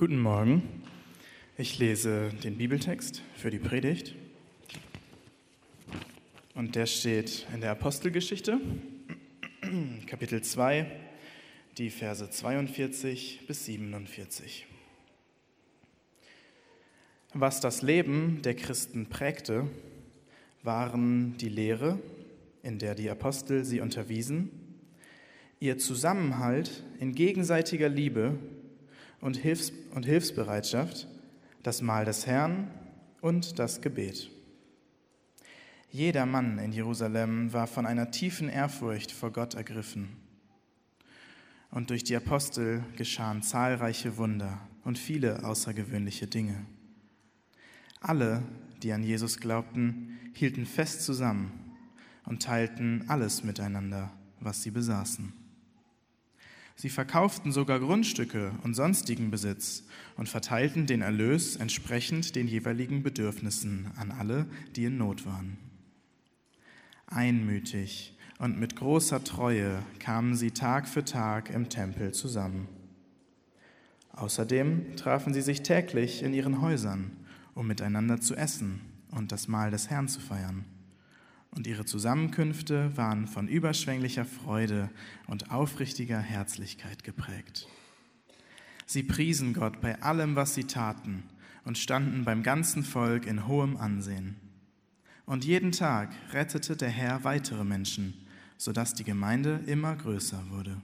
Guten Morgen. Ich lese den Bibeltext für die Predigt. Und der steht in der Apostelgeschichte, Kapitel 2, die Verse 42 bis 47. Was das Leben der Christen prägte, waren die Lehre, in der die Apostel sie unterwiesen, ihr Zusammenhalt in gegenseitiger Liebe und, Hilfs und Hilfsbereitschaft, das Mahl des Herrn und das Gebet. Jeder Mann in Jerusalem war von einer tiefen Ehrfurcht vor Gott ergriffen. Und durch die Apostel geschahen zahlreiche Wunder und viele außergewöhnliche Dinge. Alle, die an Jesus glaubten, hielten fest zusammen und teilten alles miteinander, was sie besaßen. Sie verkauften sogar Grundstücke und sonstigen Besitz und verteilten den Erlös entsprechend den jeweiligen Bedürfnissen an alle, die in Not waren. Einmütig und mit großer Treue kamen sie Tag für Tag im Tempel zusammen. Außerdem trafen sie sich täglich in ihren Häusern, um miteinander zu essen und das Mahl des Herrn zu feiern und ihre Zusammenkünfte waren von überschwänglicher Freude und aufrichtiger Herzlichkeit geprägt. Sie priesen Gott bei allem, was sie taten und standen beim ganzen Volk in hohem Ansehen. Und jeden Tag rettete der Herr weitere Menschen, sodass die Gemeinde immer größer wurde.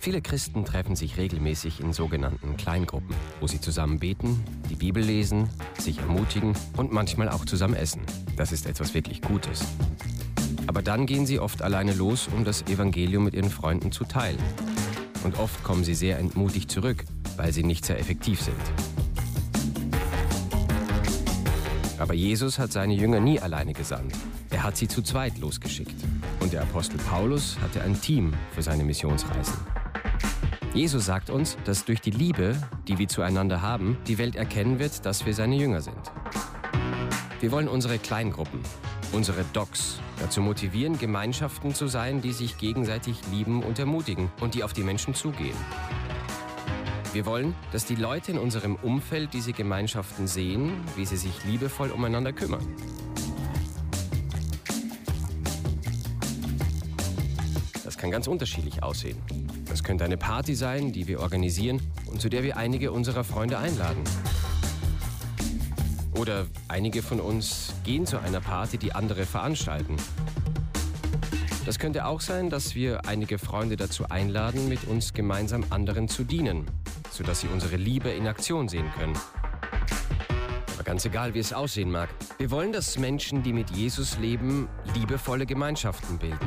Viele Christen treffen sich regelmäßig in sogenannten Kleingruppen, wo sie zusammen beten, die Bibel lesen, sich ermutigen und manchmal auch zusammen essen. Das ist etwas wirklich Gutes. Aber dann gehen sie oft alleine los, um das Evangelium mit ihren Freunden zu teilen. Und oft kommen sie sehr entmutigt zurück, weil sie nicht sehr effektiv sind. Aber Jesus hat seine Jünger nie alleine gesandt. Er hat sie zu zweit losgeschickt. Und der Apostel Paulus hatte ein Team für seine Missionsreisen. Jesus sagt uns, dass durch die Liebe, die wir zueinander haben, die Welt erkennen wird, dass wir seine Jünger sind. Wir wollen unsere Kleingruppen, unsere Docs, dazu motivieren, Gemeinschaften zu sein, die sich gegenseitig lieben und ermutigen und die auf die Menschen zugehen. Wir wollen, dass die Leute in unserem Umfeld diese Gemeinschaften sehen, wie sie sich liebevoll umeinander kümmern. Das kann ganz unterschiedlich aussehen. Das könnte eine Party sein, die wir organisieren und zu der wir einige unserer Freunde einladen. Oder einige von uns gehen zu einer Party, die andere veranstalten. Das könnte auch sein, dass wir einige Freunde dazu einladen, mit uns gemeinsam anderen zu dienen, sodass sie unsere Liebe in Aktion sehen können. Aber ganz egal, wie es aussehen mag, wir wollen, dass Menschen, die mit Jesus leben, liebevolle Gemeinschaften bilden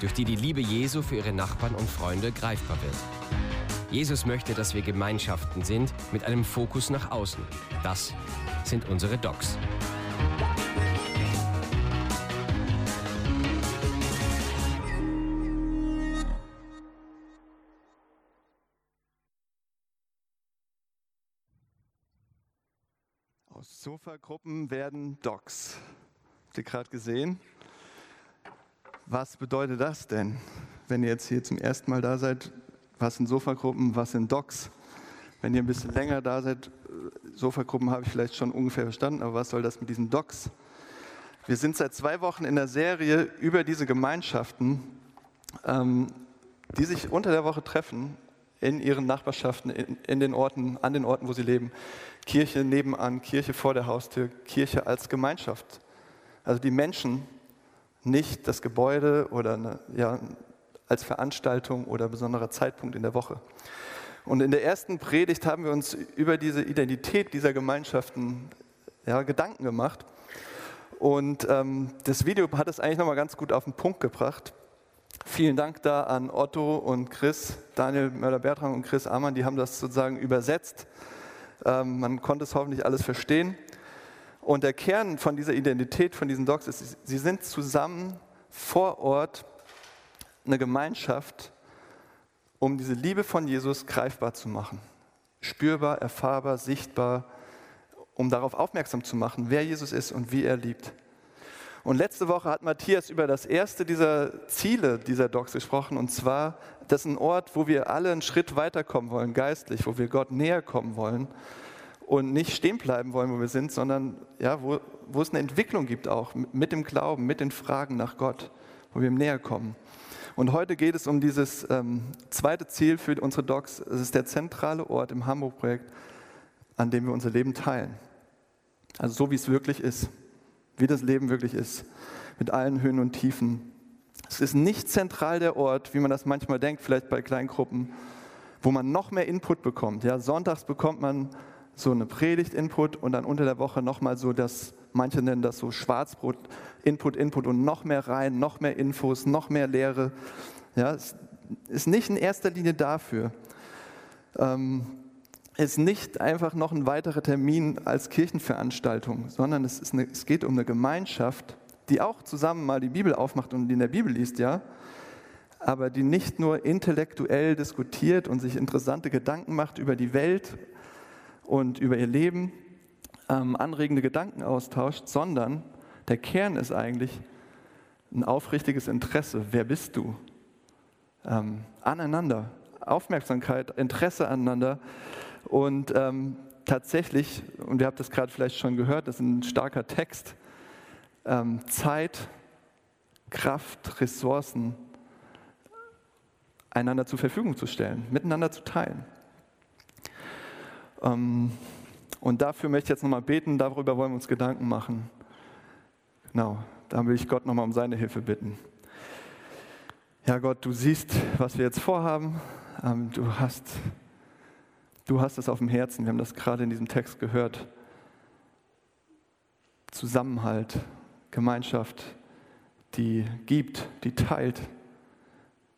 durch die die Liebe Jesu für ihre Nachbarn und Freunde greifbar wird. Jesus möchte, dass wir Gemeinschaften sind mit einem Fokus nach außen. Das sind unsere Docs. Sofagruppen werden Docs. Habt ihr gerade gesehen? Was bedeutet das denn, wenn ihr jetzt hier zum ersten Mal da seid? Was sind Sofagruppen, was sind Docs? Wenn ihr ein bisschen länger da seid, äh, Sofagruppen habe ich vielleicht schon ungefähr verstanden, aber was soll das mit diesen Docs? Wir sind seit zwei Wochen in der Serie über diese Gemeinschaften, ähm, die sich unter der Woche treffen in ihren Nachbarschaften, in, in, den Orten, an den Orten, wo sie leben. Kirche nebenan, Kirche vor der Haustür, Kirche als Gemeinschaft. Also die Menschen, nicht das Gebäude oder eine, ja, als Veranstaltung oder besonderer Zeitpunkt in der Woche. Und in der ersten Predigt haben wir uns über diese Identität dieser Gemeinschaften ja, Gedanken gemacht. Und ähm, das Video hat es eigentlich nochmal ganz gut auf den Punkt gebracht. Vielen Dank da an Otto und Chris, Daniel Mörder-Bertrand und Chris Amann, die haben das sozusagen übersetzt. Ähm, man konnte es hoffentlich alles verstehen. Und der Kern von dieser Identität, von diesen Docs ist, sie sind zusammen vor Ort eine Gemeinschaft, um diese Liebe von Jesus greifbar zu machen. Spürbar, erfahrbar, sichtbar, um darauf aufmerksam zu machen, wer Jesus ist und wie er liebt. Und letzte Woche hat Matthias über das erste dieser Ziele dieser Docs gesprochen, und zwar, das ist ein Ort, wo wir alle einen Schritt weiterkommen wollen, geistlich, wo wir Gott näher kommen wollen und nicht stehen bleiben wollen, wo wir sind, sondern ja, wo, wo es eine Entwicklung gibt auch mit dem Glauben, mit den Fragen nach Gott, wo wir ihm näher kommen. Und heute geht es um dieses ähm, zweite Ziel für unsere Docs. Es ist der zentrale Ort im Hamburg-Projekt, an dem wir unser Leben teilen. Also so, wie es wirklich ist wie das Leben wirklich ist, mit allen Höhen und Tiefen. Es ist nicht zentral der Ort, wie man das manchmal denkt, vielleicht bei Kleingruppen, wo man noch mehr Input bekommt. Ja, sonntags bekommt man so eine Predigt-Input und dann unter der Woche nochmal so das, manche nennen das so Schwarzbrot, Input, Input und noch mehr rein, noch mehr Infos, noch mehr Lehre. Ja, es ist nicht in erster Linie dafür. Ähm, ist nicht einfach noch ein weiterer Termin als Kirchenveranstaltung, sondern es, ist eine, es geht um eine Gemeinschaft, die auch zusammen mal die Bibel aufmacht und in der Bibel liest, ja, aber die nicht nur intellektuell diskutiert und sich interessante Gedanken macht über die Welt und über ihr Leben, ähm, anregende Gedanken austauscht, sondern der Kern ist eigentlich ein aufrichtiges Interesse. Wer bist du? Ähm, aneinander, Aufmerksamkeit, Interesse aneinander und ähm, tatsächlich, und ihr habt das gerade vielleicht schon gehört, das ist ein starker Text, ähm, Zeit, Kraft, Ressourcen einander zur Verfügung zu stellen, miteinander zu teilen. Ähm, und dafür möchte ich jetzt nochmal beten, darüber wollen wir uns Gedanken machen. Genau, da will ich Gott nochmal um seine Hilfe bitten. Ja Gott, du siehst, was wir jetzt vorhaben. Ähm, du hast Du hast es auf dem Herzen, wir haben das gerade in diesem Text gehört. Zusammenhalt, Gemeinschaft, die gibt, die teilt,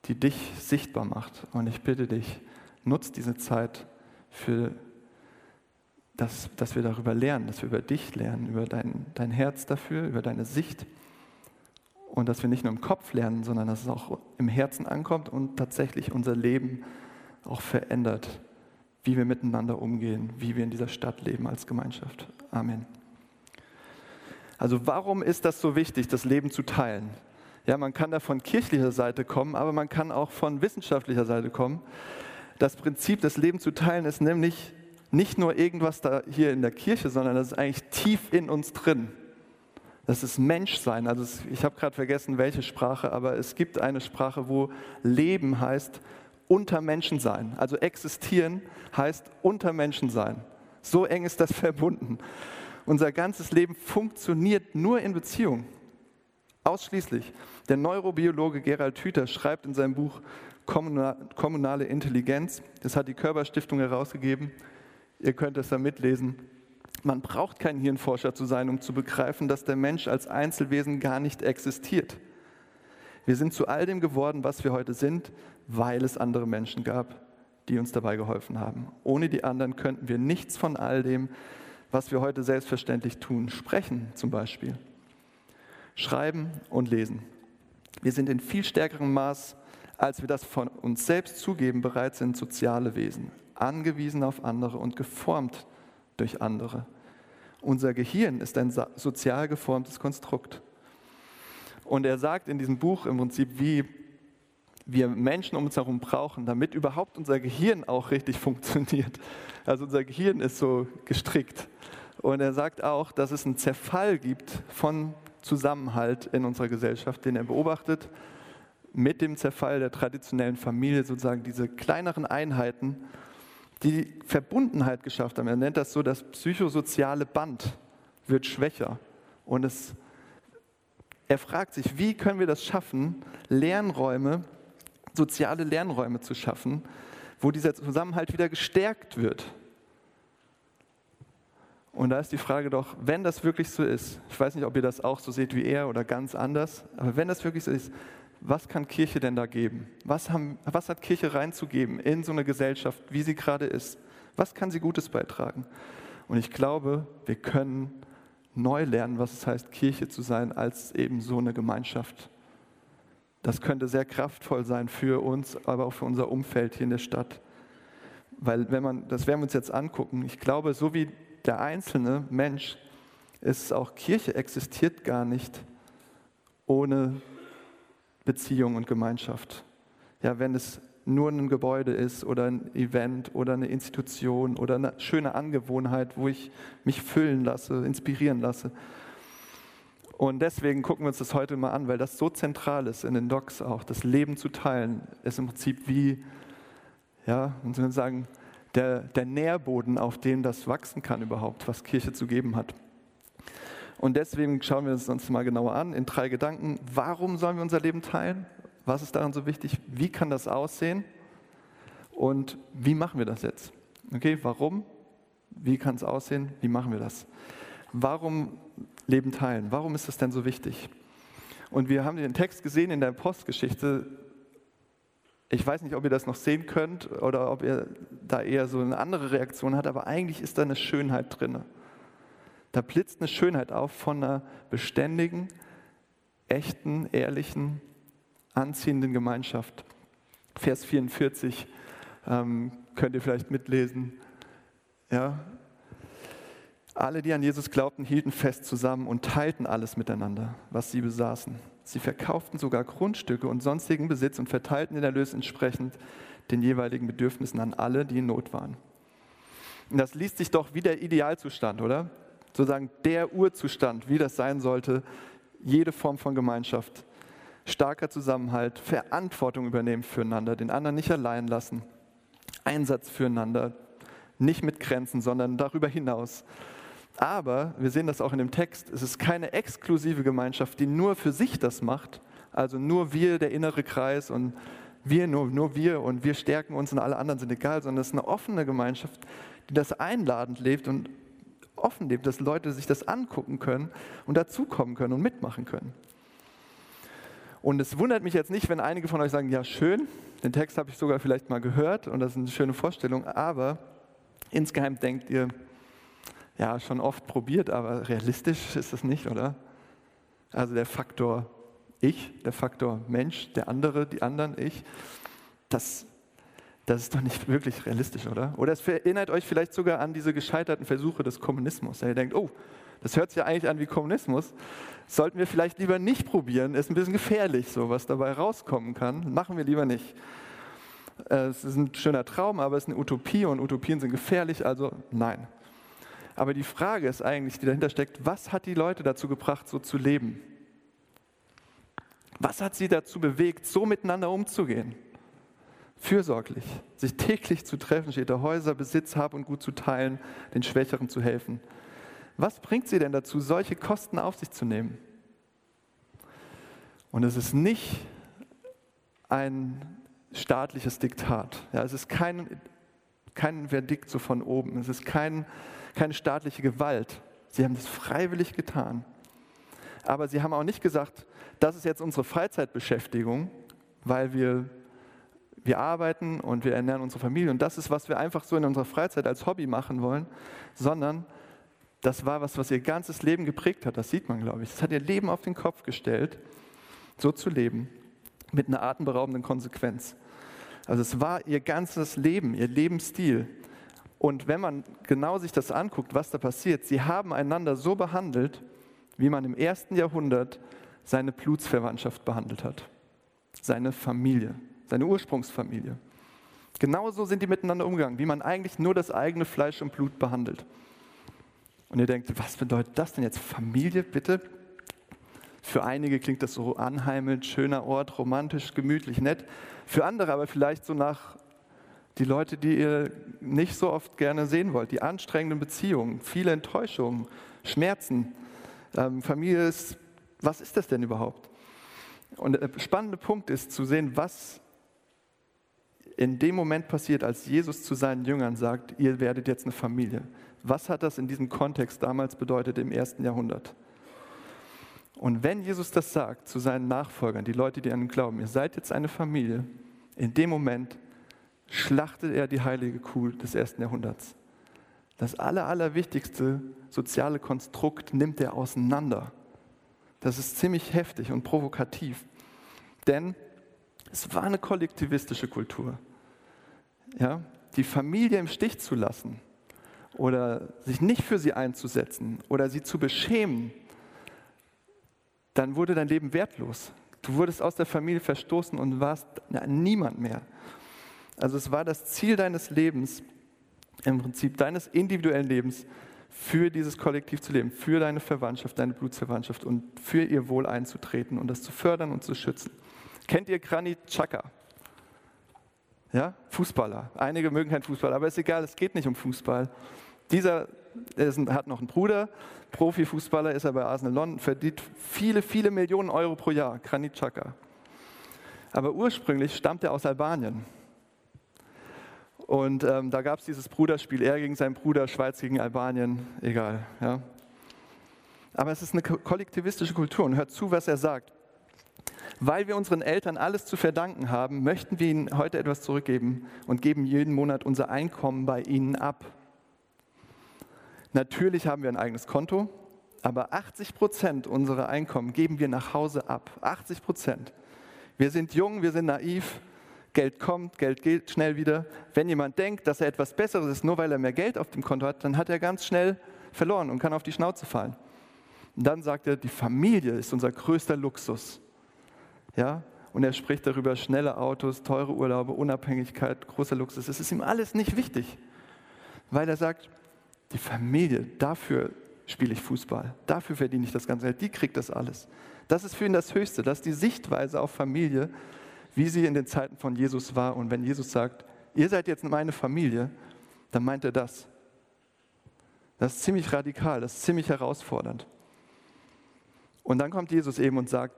die dich sichtbar macht. Und ich bitte dich, nutz diese Zeit für dass, dass wir darüber lernen, dass wir über dich lernen, über dein, dein Herz dafür, über deine Sicht. Und dass wir nicht nur im Kopf lernen, sondern dass es auch im Herzen ankommt und tatsächlich unser Leben auch verändert wie wir miteinander umgehen, wie wir in dieser Stadt leben als Gemeinschaft. Amen. Also warum ist das so wichtig, das Leben zu teilen? Ja, man kann da von kirchlicher Seite kommen, aber man kann auch von wissenschaftlicher Seite kommen. Das Prinzip, das Leben zu teilen, ist nämlich nicht nur irgendwas da hier in der Kirche, sondern das ist eigentlich tief in uns drin. Das ist Menschsein. Also ich habe gerade vergessen, welche Sprache, aber es gibt eine Sprache, wo Leben heißt unter Menschen sein. Also existieren heißt unter Menschen sein. So eng ist das verbunden. Unser ganzes Leben funktioniert nur in Beziehung. Ausschließlich. Der Neurobiologe Gerald Hüther schreibt in seinem Buch Kommunale Intelligenz, das hat die Körperstiftung herausgegeben, ihr könnt es da mitlesen, man braucht kein Hirnforscher zu sein, um zu begreifen, dass der Mensch als Einzelwesen gar nicht existiert. Wir sind zu all dem geworden, was wir heute sind, weil es andere Menschen gab, die uns dabei geholfen haben. Ohne die anderen könnten wir nichts von all dem, was wir heute selbstverständlich tun, sprechen zum Beispiel, schreiben und lesen. Wir sind in viel stärkerem Maß, als wir das von uns selbst zugeben, bereits sind soziale Wesen, angewiesen auf andere und geformt durch andere. Unser Gehirn ist ein sozial geformtes Konstrukt. Und er sagt in diesem Buch im Prinzip, wie wir Menschen um uns herum brauchen, damit überhaupt unser Gehirn auch richtig funktioniert. Also unser Gehirn ist so gestrickt. Und er sagt auch, dass es einen Zerfall gibt von Zusammenhalt in unserer Gesellschaft, den er beobachtet mit dem Zerfall der traditionellen Familie, sozusagen diese kleineren Einheiten, die Verbundenheit geschafft haben. Er nennt das so, das psychosoziale Band wird schwächer und es er fragt sich, wie können wir das schaffen, Lernräume, soziale Lernräume zu schaffen, wo dieser Zusammenhalt wieder gestärkt wird. Und da ist die Frage doch, wenn das wirklich so ist, ich weiß nicht, ob ihr das auch so seht wie er oder ganz anders, aber wenn das wirklich so ist, was kann Kirche denn da geben? Was, haben, was hat Kirche reinzugeben in so eine Gesellschaft, wie sie gerade ist? Was kann sie Gutes beitragen? Und ich glaube, wir können neu lernen, was es heißt, Kirche zu sein, als eben so eine Gemeinschaft. Das könnte sehr kraftvoll sein für uns, aber auch für unser Umfeld hier in der Stadt. Weil, wenn man, das werden wir uns jetzt angucken, ich glaube, so wie der einzelne Mensch ist auch Kirche existiert gar nicht ohne Beziehung und Gemeinschaft. Ja, wenn es nur ein Gebäude ist oder ein Event oder eine Institution oder eine schöne Angewohnheit, wo ich mich füllen lasse, inspirieren lasse. Und deswegen gucken wir uns das heute mal an, weil das so zentral ist in den Docs auch. Das Leben zu teilen ist im Prinzip wie, ja, man soll sagen, der, der Nährboden, auf dem das wachsen kann überhaupt, was Kirche zu geben hat. Und deswegen schauen wir uns mal genauer an in drei Gedanken. Warum sollen wir unser Leben teilen? Was ist daran so wichtig? Wie kann das aussehen? Und wie machen wir das jetzt? Okay, warum? Wie kann es aussehen? Wie machen wir das? Warum Leben teilen? Warum ist das denn so wichtig? Und wir haben den Text gesehen in der Postgeschichte. Ich weiß nicht, ob ihr das noch sehen könnt oder ob ihr da eher so eine andere Reaktion habt, aber eigentlich ist da eine Schönheit drin. Da blitzt eine Schönheit auf von einer beständigen, echten, ehrlichen, anziehenden Gemeinschaft. Vers 44 ähm, könnt ihr vielleicht mitlesen. Ja. Alle, die an Jesus glaubten, hielten fest zusammen und teilten alles miteinander, was sie besaßen. Sie verkauften sogar Grundstücke und sonstigen Besitz und verteilten den Erlös entsprechend den jeweiligen Bedürfnissen an alle, die in Not waren. Und das liest sich doch wie der Idealzustand, oder? Sozusagen der Urzustand, wie das sein sollte, jede Form von Gemeinschaft starker Zusammenhalt, Verantwortung übernehmen füreinander, den anderen nicht allein lassen, Einsatz füreinander, nicht mit Grenzen, sondern darüber hinaus. Aber wir sehen das auch in dem Text, es ist keine exklusive Gemeinschaft, die nur für sich das macht, also nur wir, der innere Kreis und wir, nur, nur wir und wir stärken uns und alle anderen sind egal, sondern es ist eine offene Gemeinschaft, die das einladend lebt und offen lebt, dass Leute sich das angucken können und dazukommen können und mitmachen können. Und es wundert mich jetzt nicht, wenn einige von euch sagen, ja schön, den Text habe ich sogar vielleicht mal gehört und das ist eine schöne Vorstellung, aber insgeheim denkt ihr, ja, schon oft probiert, aber realistisch ist das nicht, oder? Also der Faktor ich, der Faktor Mensch, der andere, die anderen, ich, das, das ist doch nicht wirklich realistisch, oder? Oder es erinnert euch vielleicht sogar an diese gescheiterten Versuche des Kommunismus. Ihr denkt, oh, das hört sich ja eigentlich an wie Kommunismus. Sollten wir vielleicht lieber nicht probieren, ist ein bisschen gefährlich, so was dabei rauskommen kann. Machen wir lieber nicht. Äh, es ist ein schöner Traum, aber es ist eine Utopie und Utopien sind gefährlich, also nein. Aber die Frage ist eigentlich, die dahinter steckt, was hat die Leute dazu gebracht, so zu leben? Was hat sie dazu bewegt, so miteinander umzugehen? Fürsorglich, sich täglich zu treffen, steht da Häuser, Besitz, Hab und Gut zu teilen, den Schwächeren zu helfen. Was bringt sie denn dazu, solche Kosten auf sich zu nehmen? Und es ist nicht ein staatliches Diktat. Ja, es ist kein, kein Verdikt so von oben. Es ist kein, keine staatliche Gewalt. Sie haben das freiwillig getan. Aber sie haben auch nicht gesagt, das ist jetzt unsere Freizeitbeschäftigung, weil wir, wir arbeiten und wir ernähren unsere Familie und das ist, was wir einfach so in unserer Freizeit als Hobby machen wollen, sondern das war was, was ihr ganzes Leben geprägt hat. Das sieht man, glaube ich. Das hat ihr Leben auf den Kopf gestellt, so zu leben, mit einer atemberaubenden Konsequenz. Also es war ihr ganzes Leben, ihr Lebensstil. Und wenn man genau sich das anguckt, was da passiert, sie haben einander so behandelt, wie man im ersten Jahrhundert seine Blutsverwandtschaft behandelt hat. Seine Familie, seine Ursprungsfamilie. Genauso sind die miteinander umgegangen, wie man eigentlich nur das eigene Fleisch und Blut behandelt. Und ihr denkt, was bedeutet das denn jetzt? Familie, bitte? Für einige klingt das so anheimelnd, schöner Ort, romantisch, gemütlich, nett. Für andere aber vielleicht so nach die Leute, die ihr nicht so oft gerne sehen wollt, die anstrengenden Beziehungen, viele Enttäuschungen, Schmerzen. Ähm, Familie ist, was ist das denn überhaupt? Und der spannende Punkt ist zu sehen, was in dem Moment passiert, als Jesus zu seinen Jüngern sagt, ihr werdet jetzt eine Familie. Was hat das in diesem Kontext damals bedeutet im ersten Jahrhundert? Und wenn Jesus das sagt zu seinen Nachfolgern, die Leute, die an ihn glauben, ihr seid jetzt eine Familie, in dem Moment schlachtet er die heilige Kuh des ersten Jahrhunderts. Das aller, allerwichtigste soziale Konstrukt nimmt er auseinander. Das ist ziemlich heftig und provokativ. Denn es war eine kollektivistische Kultur. Ja, die Familie im Stich zu lassen, oder sich nicht für sie einzusetzen oder sie zu beschämen, dann wurde dein Leben wertlos. Du wurdest aus der Familie verstoßen und warst niemand mehr. Also es war das Ziel deines Lebens, im Prinzip deines individuellen Lebens, für dieses Kollektiv zu leben, für deine Verwandtschaft, deine Blutsverwandtschaft und für ihr Wohl einzutreten und das zu fördern und zu schützen. Kennt ihr Granit Chaka? Ja, Fußballer. Einige mögen keinen Fußball, aber ist egal, es geht nicht um Fußball. Dieser ist, hat noch einen Bruder, Profifußballer ist er bei Arsenal London, verdient viele, viele Millionen Euro pro Jahr, Granit Xhaka. Aber ursprünglich stammt er aus Albanien. Und ähm, da gab es dieses Bruderspiel, er gegen seinen Bruder, Schweiz gegen Albanien, egal. Ja. Aber es ist eine kollektivistische Kultur und hört zu, was er sagt. Weil wir unseren Eltern alles zu verdanken haben, möchten wir ihnen heute etwas zurückgeben und geben jeden Monat unser Einkommen bei ihnen ab. Natürlich haben wir ein eigenes Konto, aber 80 Prozent unserer Einkommen geben wir nach Hause ab. 80 Prozent. Wir sind jung, wir sind naiv, Geld kommt, Geld geht schnell wieder. Wenn jemand denkt, dass er etwas Besseres ist, nur weil er mehr Geld auf dem Konto hat, dann hat er ganz schnell verloren und kann auf die Schnauze fallen. Und dann sagt er, die Familie ist unser größter Luxus. Ja? Und er spricht darüber, schnelle Autos, teure Urlaube, Unabhängigkeit, großer Luxus. Es ist ihm alles nicht wichtig, weil er sagt, die Familie, dafür spiele ich Fußball, dafür verdiene ich das ganze Geld, die kriegt das alles. Das ist für ihn das Höchste, das ist die Sichtweise auf Familie, wie sie in den Zeiten von Jesus war. Und wenn Jesus sagt, ihr seid jetzt meine Familie, dann meint er das. Das ist ziemlich radikal, das ist ziemlich herausfordernd. Und dann kommt Jesus eben und sagt,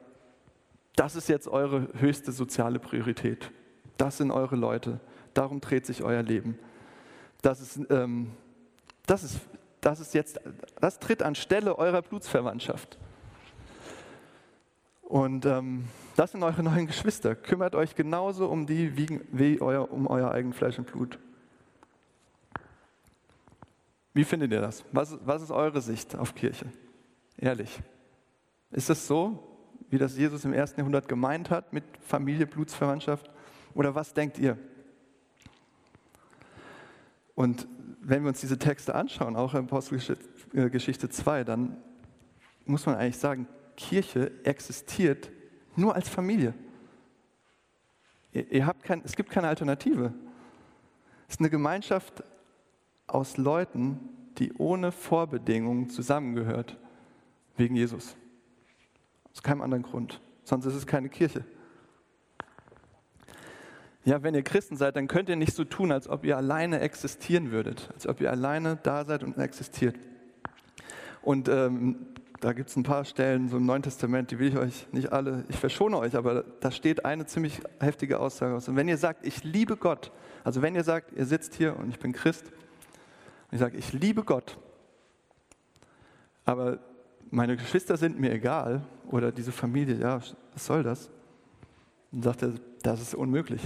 das ist jetzt eure höchste soziale Priorität. Das sind eure Leute. Darum dreht sich euer Leben. Das ist, ähm, das ist, das ist jetzt, das tritt anstelle eurer Blutsverwandtschaft. Und ähm, das sind eure neuen Geschwister. Kümmert euch genauso um die wie, wie euer, um euer eigen Fleisch und Blut. Wie findet ihr das? Was, was ist eure Sicht auf Kirche? Ehrlich. Ist es so, wie das Jesus im ersten Jahrhundert gemeint hat mit Familie, Blutsverwandtschaft? Oder was denkt ihr? Und wenn wir uns diese Texte anschauen, auch in Apostelgeschichte 2, dann muss man eigentlich sagen, Kirche existiert nur als Familie. Ihr, ihr habt kein, es gibt keine Alternative. Es ist eine Gemeinschaft aus Leuten, die ohne Vorbedingungen zusammengehört, wegen Jesus. Aus keinem anderen Grund. Sonst ist es keine Kirche. Ja, wenn ihr Christen seid, dann könnt ihr nicht so tun, als ob ihr alleine existieren würdet, als ob ihr alleine da seid und existiert. Und ähm, da gibt es ein paar Stellen so im Neuen Testament, die will ich euch nicht alle, ich verschone euch, aber da steht eine ziemlich heftige Aussage aus. Und wenn ihr sagt, ich liebe Gott, also wenn ihr sagt, ihr sitzt hier und ich bin Christ, und ich sage, ich liebe Gott, aber meine Geschwister sind mir egal oder diese Familie, ja, was soll das? Dann sagt er, das ist unmöglich,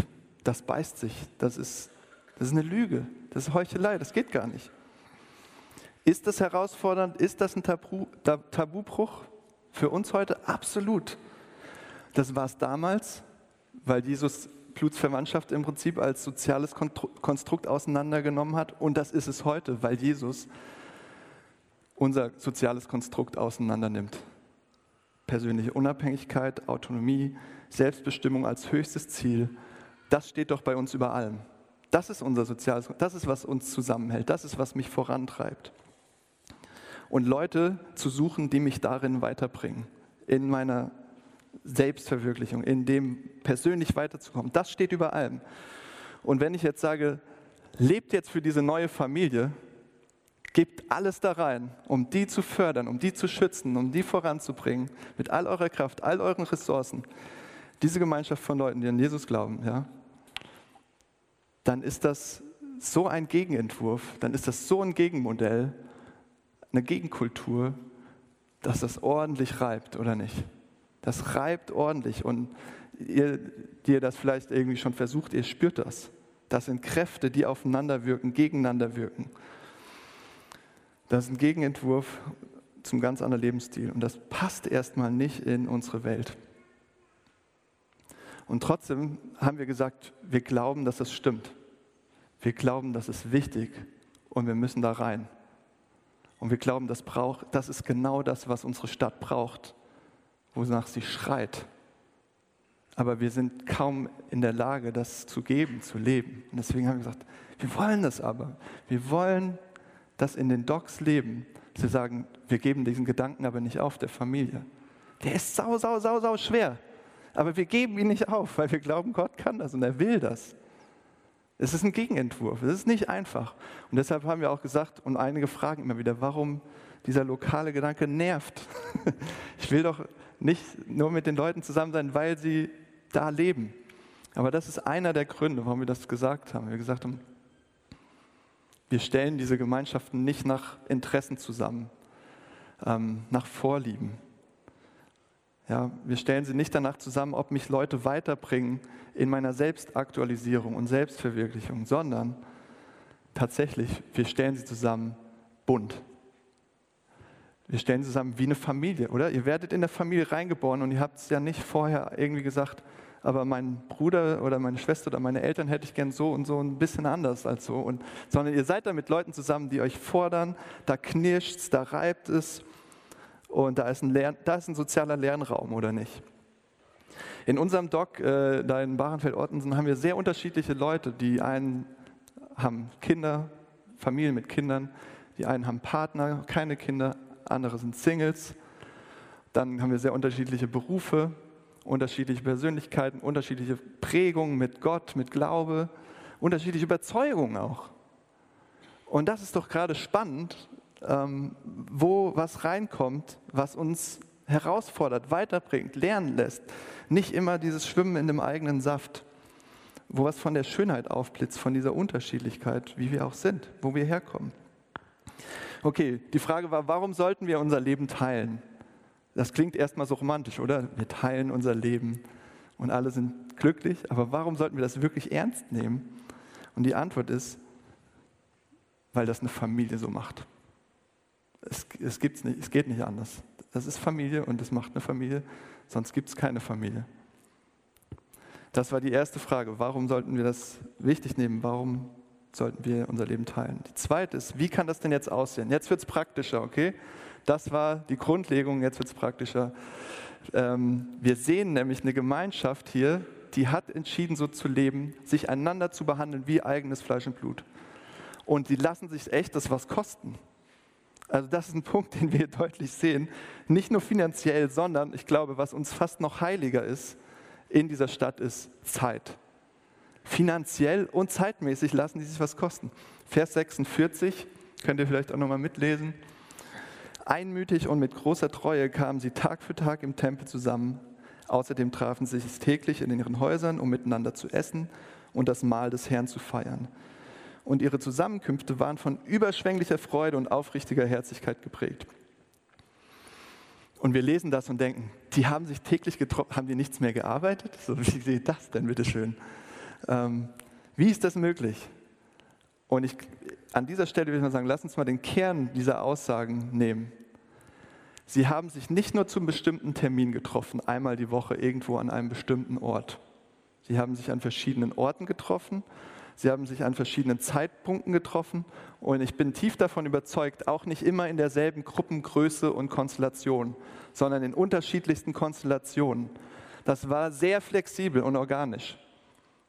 das beißt sich, das ist, das ist eine Lüge, das ist Heuchelei, das geht gar nicht. Ist das herausfordernd? Ist das ein Tabu, Tabubruch für uns heute? Absolut. Das war es damals, weil Jesus Blutsverwandtschaft im Prinzip als soziales Konstrukt auseinandergenommen hat. Und das ist es heute, weil Jesus unser soziales Konstrukt auseinandernimmt. Persönliche Unabhängigkeit, Autonomie, Selbstbestimmung als höchstes Ziel, das steht doch bei uns über allem. Das ist unser soziales, das ist, was uns zusammenhält, das ist, was mich vorantreibt und Leute zu suchen, die mich darin weiterbringen, in meiner Selbstverwirklichung, in dem persönlich weiterzukommen. Das steht über allem. Und wenn ich jetzt sage, lebt jetzt für diese neue Familie, gebt alles da rein, um die zu fördern, um die zu schützen, um die voranzubringen, mit all eurer Kraft, all euren Ressourcen, diese Gemeinschaft von Leuten, die an Jesus glauben, ja, dann ist das so ein Gegenentwurf, dann ist das so ein Gegenmodell eine Gegenkultur, dass das ordentlich reibt, oder nicht? Das reibt ordentlich und ihr, die ihr das vielleicht irgendwie schon versucht, ihr spürt das. Das sind Kräfte, die aufeinander wirken, gegeneinander wirken. Das ist ein Gegenentwurf zum ganz anderen Lebensstil und das passt erstmal nicht in unsere Welt. Und trotzdem haben wir gesagt, wir glauben, dass das stimmt. Wir glauben, das ist wichtig und wir müssen da rein. Und wir glauben, das, braucht, das ist genau das, was unsere Stadt braucht. wonach sie schreit. Aber wir sind kaum in der Lage, das zu geben, zu leben. Und deswegen haben wir gesagt, wir wollen das aber. Wir wollen das in den Docs leben. Sie sagen, wir geben diesen Gedanken aber nicht auf der Familie. Der ist sau, sau, sau, sau schwer. Aber wir geben ihn nicht auf, weil wir glauben, Gott kann das und er will das. Es ist ein Gegenentwurf. Es ist nicht einfach. Und deshalb haben wir auch gesagt, und einige fragen immer wieder, warum dieser lokale Gedanke nervt. Ich will doch nicht nur mit den Leuten zusammen sein, weil sie da leben. Aber das ist einer der Gründe, warum wir das gesagt haben. Wir gesagt haben, wir stellen diese Gemeinschaften nicht nach Interessen zusammen, ähm, nach Vorlieben. Ja, wir stellen sie nicht danach zusammen, ob mich Leute weiterbringen in meiner Selbstaktualisierung und Selbstverwirklichung, sondern tatsächlich, wir stellen sie zusammen bunt. Wir stellen sie zusammen wie eine Familie, oder? Ihr werdet in der Familie reingeboren und ihr habt es ja nicht vorher irgendwie gesagt, aber mein Bruder oder meine Schwester oder meine Eltern hätte ich gern so und so ein bisschen anders als so. Und, sondern ihr seid da mit Leuten zusammen, die euch fordern, da knirscht es, da reibt es und da ist ein, Lern, da ist ein sozialer Lernraum, oder nicht? In unserem Doc, äh, da in Barenfeld-Ortensen, haben wir sehr unterschiedliche Leute. Die einen haben Kinder, Familien mit Kindern, die einen haben Partner, keine Kinder, andere sind Singles. Dann haben wir sehr unterschiedliche Berufe, unterschiedliche Persönlichkeiten, unterschiedliche Prägungen mit Gott, mit Glaube, unterschiedliche Überzeugungen auch. Und das ist doch gerade spannend, ähm, wo was reinkommt, was uns herausfordert, weiterbringt, lernen lässt. Nicht immer dieses Schwimmen in dem eigenen Saft, wo was von der Schönheit aufblitzt, von dieser Unterschiedlichkeit, wie wir auch sind, wo wir herkommen. Okay, die Frage war, warum sollten wir unser Leben teilen? Das klingt erstmal so romantisch, oder? Wir teilen unser Leben und alle sind glücklich, aber warum sollten wir das wirklich ernst nehmen? Und die Antwort ist, weil das eine Familie so macht. Es, es, gibt's nicht, es geht nicht anders. Das ist Familie und das macht eine Familie, sonst gibt es keine Familie. Das war die erste Frage. Warum sollten wir das wichtig nehmen? Warum sollten wir unser Leben teilen? Die zweite ist, wie kann das denn jetzt aussehen? Jetzt wird es praktischer, okay? Das war die Grundlegung, jetzt wird es praktischer. Ähm, wir sehen nämlich eine Gemeinschaft hier, die hat entschieden, so zu leben, sich einander zu behandeln wie eigenes Fleisch und Blut. Und die lassen sich echt das was kosten. Also das ist ein Punkt, den wir deutlich sehen. Nicht nur finanziell, sondern ich glaube, was uns fast noch heiliger ist in dieser Stadt, ist Zeit. Finanziell und zeitmäßig lassen die sich was kosten. Vers 46, könnt ihr vielleicht auch nochmal mitlesen. Einmütig und mit großer Treue kamen sie Tag für Tag im Tempel zusammen. Außerdem trafen sie sich täglich in ihren Häusern, um miteinander zu essen und das Mahl des Herrn zu feiern. Und ihre Zusammenkünfte waren von überschwänglicher Freude und aufrichtiger Herzlichkeit geprägt. Und wir lesen das und denken, die haben sich täglich getroffen, haben die nichts mehr gearbeitet? So, wie geht das denn, bitteschön? Ähm, wie ist das möglich? Und ich, an dieser Stelle will ich mal sagen, lass uns mal den Kern dieser Aussagen nehmen. Sie haben sich nicht nur zum bestimmten Termin getroffen, einmal die Woche irgendwo an einem bestimmten Ort. Sie haben sich an verschiedenen Orten getroffen, sie haben sich an verschiedenen Zeitpunkten getroffen und ich bin tief davon überzeugt, auch nicht immer in derselben Gruppengröße und Konstellation, sondern in unterschiedlichsten Konstellationen. Das war sehr flexibel und organisch.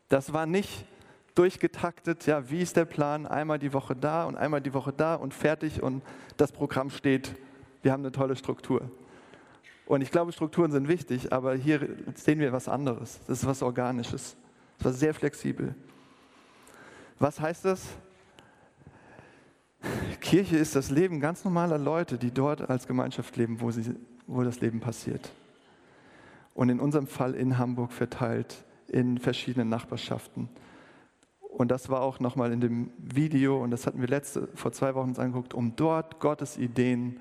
Das war nicht durchgetaktet, ja, wie ist der Plan, einmal die Woche da und einmal die Woche da und fertig und das Programm steht. Wir haben eine tolle Struktur. Und ich glaube, Strukturen sind wichtig, aber hier sehen wir was anderes. Das ist was Organisches. Das war sehr flexibel. Was heißt das? Kirche ist das Leben ganz normaler Leute, die dort als Gemeinschaft leben, wo, sie, wo das Leben passiert. Und in unserem Fall in Hamburg verteilt in verschiedenen Nachbarschaften. Und das war auch nochmal in dem Video, und das hatten wir letzte, vor zwei Wochen uns angeguckt, um dort Gottes Ideen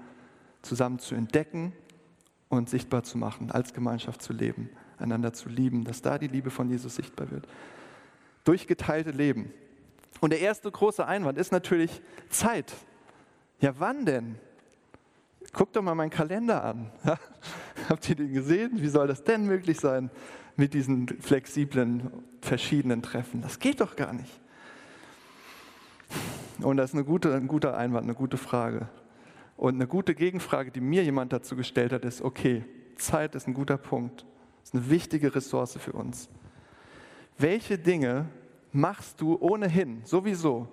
zusammen zu entdecken und sichtbar zu machen, als Gemeinschaft zu leben, einander zu lieben, dass da die Liebe von Jesus sichtbar wird. Durch geteilte Leben. Und der erste große Einwand ist natürlich Zeit. Ja, wann denn? Guckt doch mal meinen Kalender an. Habt ihr den gesehen? Wie soll das denn möglich sein? mit diesen flexiblen, verschiedenen Treffen. Das geht doch gar nicht. Und das ist eine gute, ein guter Einwand, eine gute Frage. Und eine gute Gegenfrage, die mir jemand dazu gestellt hat, ist, okay, Zeit ist ein guter Punkt. Ist eine wichtige Ressource für uns. Welche Dinge machst du ohnehin, sowieso,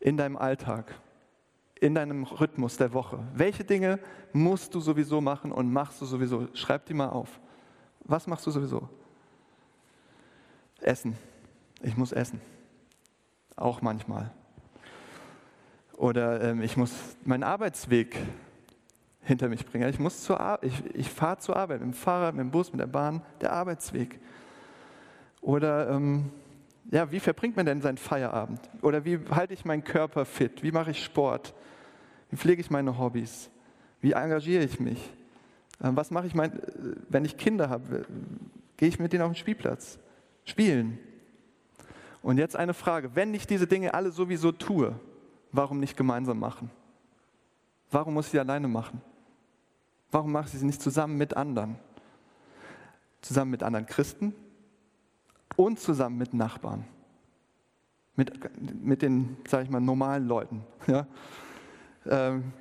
in deinem Alltag, in deinem Rhythmus der Woche? Welche Dinge musst du sowieso machen und machst du sowieso? Schreib die mal auf. Was machst du sowieso? Essen. Ich muss essen. Auch manchmal. Oder ähm, ich muss meinen Arbeitsweg hinter mich bringen. Ich, ich, ich fahre zur Arbeit mit dem Fahrrad, mit dem Bus, mit der Bahn, der Arbeitsweg. Oder ähm, ja, wie verbringt man denn seinen Feierabend? Oder wie halte ich meinen Körper fit? Wie mache ich Sport? Wie pflege ich meine Hobbys? Wie engagiere ich mich? Ähm, was mache ich, mein, wenn ich Kinder habe? Gehe ich mit denen auf den Spielplatz? Spielen. Und jetzt eine Frage. Wenn ich diese Dinge alle sowieso tue, warum nicht gemeinsam machen? Warum muss ich sie alleine machen? Warum mache ich sie nicht zusammen mit anderen? Zusammen mit anderen Christen und zusammen mit Nachbarn. Mit, mit den, sage ich mal, normalen Leuten. Ja? Ähm,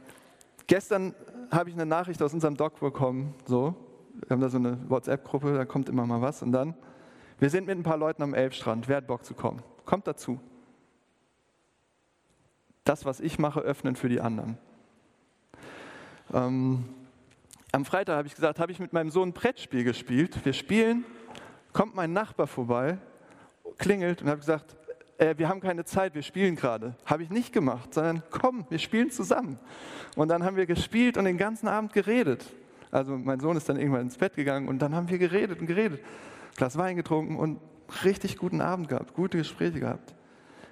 gestern habe ich eine Nachricht aus unserem Doc bekommen. So, wir haben da so eine WhatsApp-Gruppe, da kommt immer mal was. Und dann, wir sind mit ein paar Leuten am Elbstrand. Wer hat Bock zu kommen? Kommt dazu. Das, was ich mache, öffnen für die anderen. Ähm, am Freitag habe ich gesagt, habe ich mit meinem Sohn ein Brettspiel gespielt. Wir spielen, kommt mein Nachbar vorbei, klingelt und habe gesagt, äh, wir haben keine Zeit, wir spielen gerade. Habe ich nicht gemacht, sondern komm, wir spielen zusammen. Und dann haben wir gespielt und den ganzen Abend geredet. Also mein Sohn ist dann irgendwann ins Bett gegangen und dann haben wir geredet und geredet. Glas Wein getrunken und richtig guten Abend gehabt, gute Gespräche gehabt.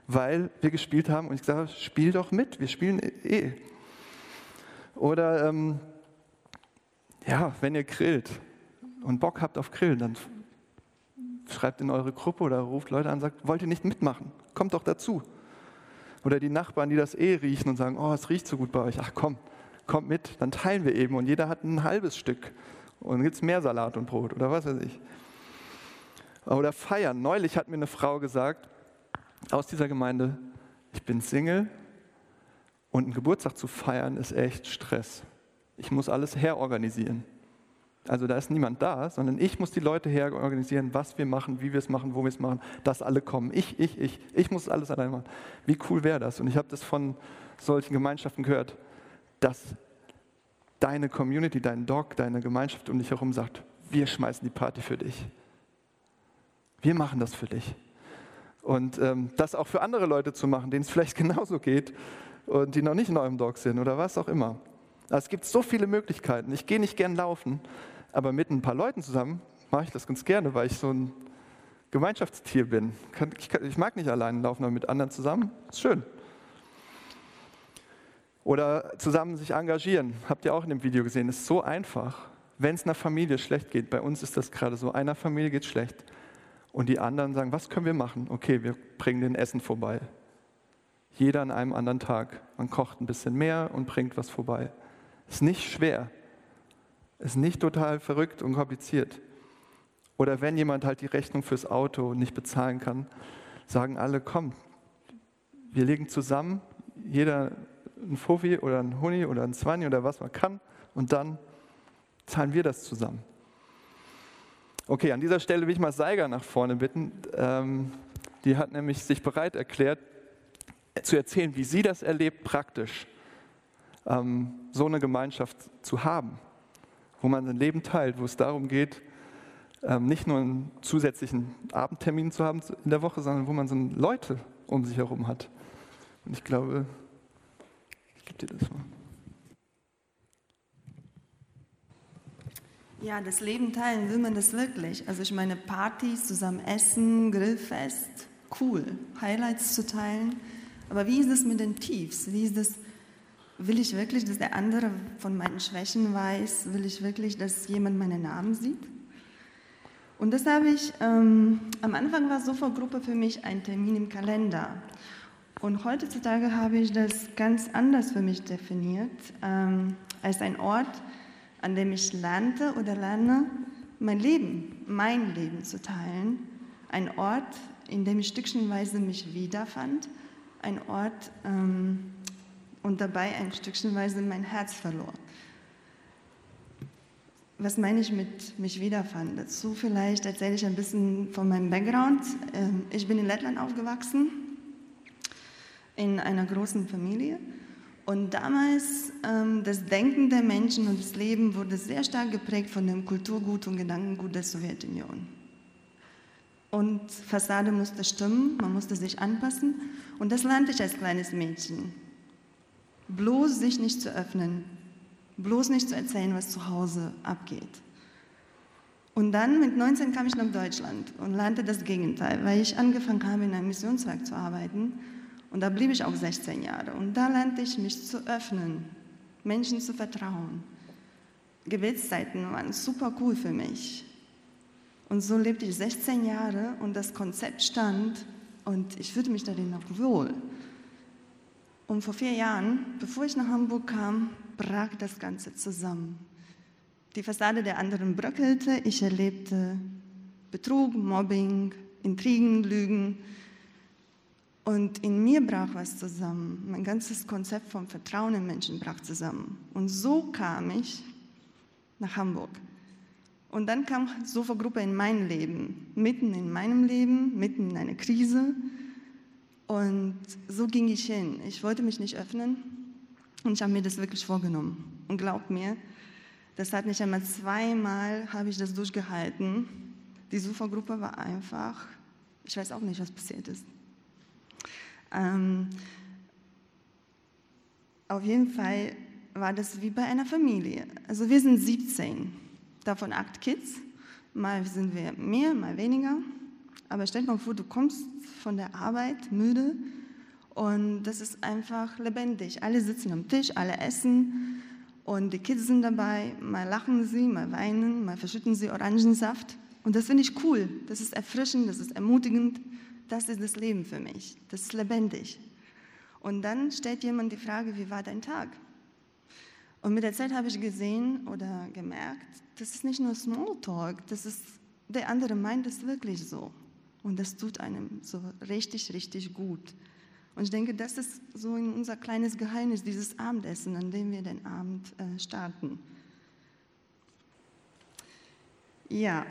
Weil wir gespielt haben und ich gesagt habe, spiel doch mit, wir spielen eh. Oder ähm, ja, wenn ihr grillt und Bock habt auf Grillen, dann schreibt in eure Gruppe oder ruft Leute an und sagt, wollt ihr nicht mitmachen? Kommt doch dazu. Oder die Nachbarn, die das eh riechen und sagen, oh, es riecht so gut bei euch. Ach komm, kommt mit, dann teilen wir eben und jeder hat ein halbes Stück. Und dann gibt es mehr Salat und Brot oder was weiß ich. Oder feiern. Neulich hat mir eine Frau gesagt aus dieser Gemeinde, ich bin Single und einen Geburtstag zu feiern ist echt Stress. Ich muss alles herorganisieren. Also da ist niemand da, sondern ich muss die Leute herorganisieren, was wir machen, wie wir es machen, wo wir es machen, dass alle kommen. Ich, ich, ich. Ich muss alles allein machen. Wie cool wäre das? Und ich habe das von solchen Gemeinschaften gehört, dass deine Community, dein Dog, deine Gemeinschaft um dich herum sagt, wir schmeißen die Party für dich. Wir machen das für dich. Und ähm, das auch für andere Leute zu machen, denen es vielleicht genauso geht und die noch nicht in eurem Dog sind oder was auch immer. Also es gibt so viele Möglichkeiten. Ich gehe nicht gern laufen, aber mit ein paar Leuten zusammen mache ich das ganz gerne, weil ich so ein Gemeinschaftstier bin. Ich mag nicht allein laufen, aber mit anderen zusammen. Ist schön. Oder zusammen sich engagieren. Habt ihr auch in dem Video gesehen. Ist so einfach. Wenn es einer Familie schlecht geht, bei uns ist das gerade so, einer Familie geht schlecht und die anderen sagen, was können wir machen? Okay, wir bringen den Essen vorbei. Jeder an einem anderen Tag. Man kocht ein bisschen mehr und bringt was vorbei. Ist nicht schwer. Ist nicht total verrückt und kompliziert. Oder wenn jemand halt die Rechnung fürs Auto nicht bezahlen kann, sagen alle, komm, wir legen zusammen, jeder ein Fuffi oder ein Huni oder ein Zwanni oder was man kann und dann zahlen wir das zusammen. Okay, an dieser Stelle will ich mal Seiger nach vorne bitten. Ähm, die hat nämlich sich bereit erklärt, zu erzählen, wie sie das erlebt praktisch, ähm, so eine Gemeinschaft zu haben wo man sein Leben teilt, wo es darum geht, ähm, nicht nur einen zusätzlichen Abendtermin zu haben in der Woche, sondern wo man so Leute um sich herum hat. Und ich glaube, ich gebe dir das mal. Ja, das Leben teilen, will man das wirklich? Also ich meine, Partys, zusammen essen, Grillfest, cool, Highlights zu teilen. Aber wie ist es mit den Tiefs? Wie ist es Will ich wirklich, dass der andere von meinen Schwächen weiß? Will ich wirklich, dass jemand meinen Namen sieht? Und das habe ich, ähm, am Anfang war Sofa-Gruppe für mich ein Termin im Kalender. Und heutzutage habe ich das ganz anders für mich definiert, ähm, als ein Ort, an dem ich lernte oder lerne, mein Leben, mein Leben zu teilen. Ein Ort, in dem ich stückchenweise mich wiederfand. Ein Ort, ähm, und dabei ein Stückchenweise mein Herz verlor. was meine ich mit mich wiederfand? Dazu vielleicht erzähle ich ein bisschen von meinem Background. Ähm, ich bin in Lettland aufgewachsen, in einer großen Familie. Und damals, ähm, das Denken der Menschen und das Leben wurde sehr stark geprägt von dem Kulturgut und Gedankengut der Sowjetunion. Und Fassade musste stimmen, man musste sich anpassen. Und das lernte ich als kleines Mädchen. Bloß sich nicht zu öffnen, bloß nicht zu erzählen, was zu Hause abgeht. Und dann mit 19 kam ich nach Deutschland und lernte das Gegenteil, weil ich angefangen habe, in einem Missionswerk zu arbeiten und da blieb ich auch 16 Jahre. Und da lernte ich mich zu öffnen, Menschen zu vertrauen. Gebetszeiten waren super cool für mich. Und so lebte ich 16 Jahre und das Konzept stand und ich fühlte mich darin noch wohl. Und vor vier Jahren, bevor ich nach Hamburg kam, brach das Ganze zusammen. Die Fassade der anderen bröckelte, ich erlebte Betrug, Mobbing, Intrigen, Lügen. Und in mir brach was zusammen. Mein ganzes Konzept vom Vertrauen in Menschen brach zusammen. Und so kam ich nach Hamburg. Und dann kam Sofa-Gruppe in mein Leben, mitten in meinem Leben, mitten in einer Krise. Und so ging ich hin. Ich wollte mich nicht öffnen und ich habe mir das wirklich vorgenommen. Und glaubt mir, das hat nicht einmal zweimal, habe ich das durchgehalten. Die Sofa-Gruppe war einfach, ich weiß auch nicht, was passiert ist. Ähm, auf jeden Fall war das wie bei einer Familie. Also wir sind 17, davon acht Kids. Mal sind wir mehr, mal weniger. Aber stell dir mal vor, du kommst von der Arbeit müde und das ist einfach lebendig. Alle sitzen am Tisch, alle essen und die Kids sind dabei. Mal lachen sie, mal weinen, mal verschütten sie Orangensaft. Und das finde ich cool. Das ist erfrischend, das ist ermutigend das ist das Leben für mich. Das ist lebendig. Und dann stellt jemand die Frage, wie war dein Tag? Und mit der Zeit habe ich gesehen oder gemerkt, das ist nicht nur Smalltalk, das ist, der andere meint es wirklich so. Und das tut einem so richtig, richtig gut. Und ich denke, das ist so unser kleines Geheimnis, dieses Abendessen, an dem wir den Abend äh, starten. Ja,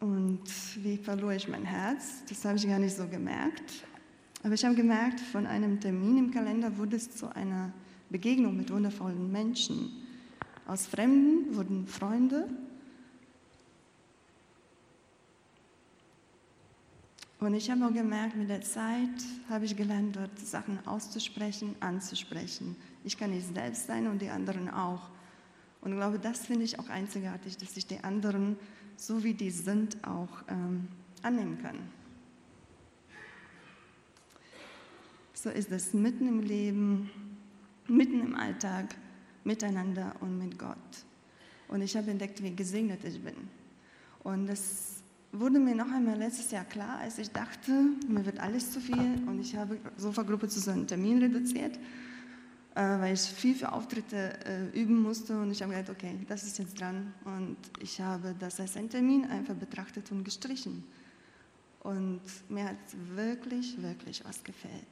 und wie verlor ich mein Herz? Das habe ich gar nicht so gemerkt. Aber ich habe gemerkt, von einem Termin im Kalender wurde es zu einer Begegnung mit wundervollen Menschen. Aus Fremden wurden Freunde. Und ich habe auch gemerkt, mit der Zeit habe ich gelernt, dort Sachen auszusprechen, anzusprechen. Ich kann nicht selbst sein und die anderen auch. Und ich glaube, das finde ich auch einzigartig, dass ich die anderen so wie die sind, auch ähm, annehmen können. So ist es mitten im Leben, mitten im Alltag, miteinander und mit Gott. Und ich habe entdeckt, wie gesegnet ich bin. Und das wurde mir noch einmal letztes Jahr klar, als ich dachte, mir wird alles zu viel und ich habe Sofa-Gruppe zu so einem Termin reduziert äh, weil ich viel für Auftritte äh, üben musste und ich habe gedacht, okay, das ist jetzt dran und ich habe das als einen Termin einfach betrachtet und gestrichen. Und mir hat wirklich, wirklich was gefällt.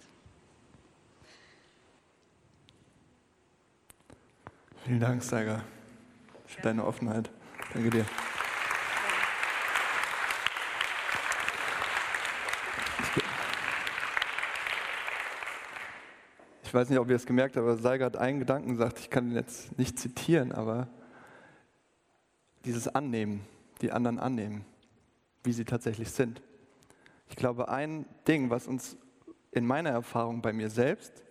Vielen Dank, Saga, für deine Offenheit. Danke dir. Ich weiß nicht, ob ihr es gemerkt habt, aber Seiger hat einen Gedanken gesagt, ich kann ihn jetzt nicht zitieren, aber dieses Annehmen, die anderen annehmen, wie sie tatsächlich sind. Ich glaube, ein Ding, was uns in meiner Erfahrung bei mir selbst,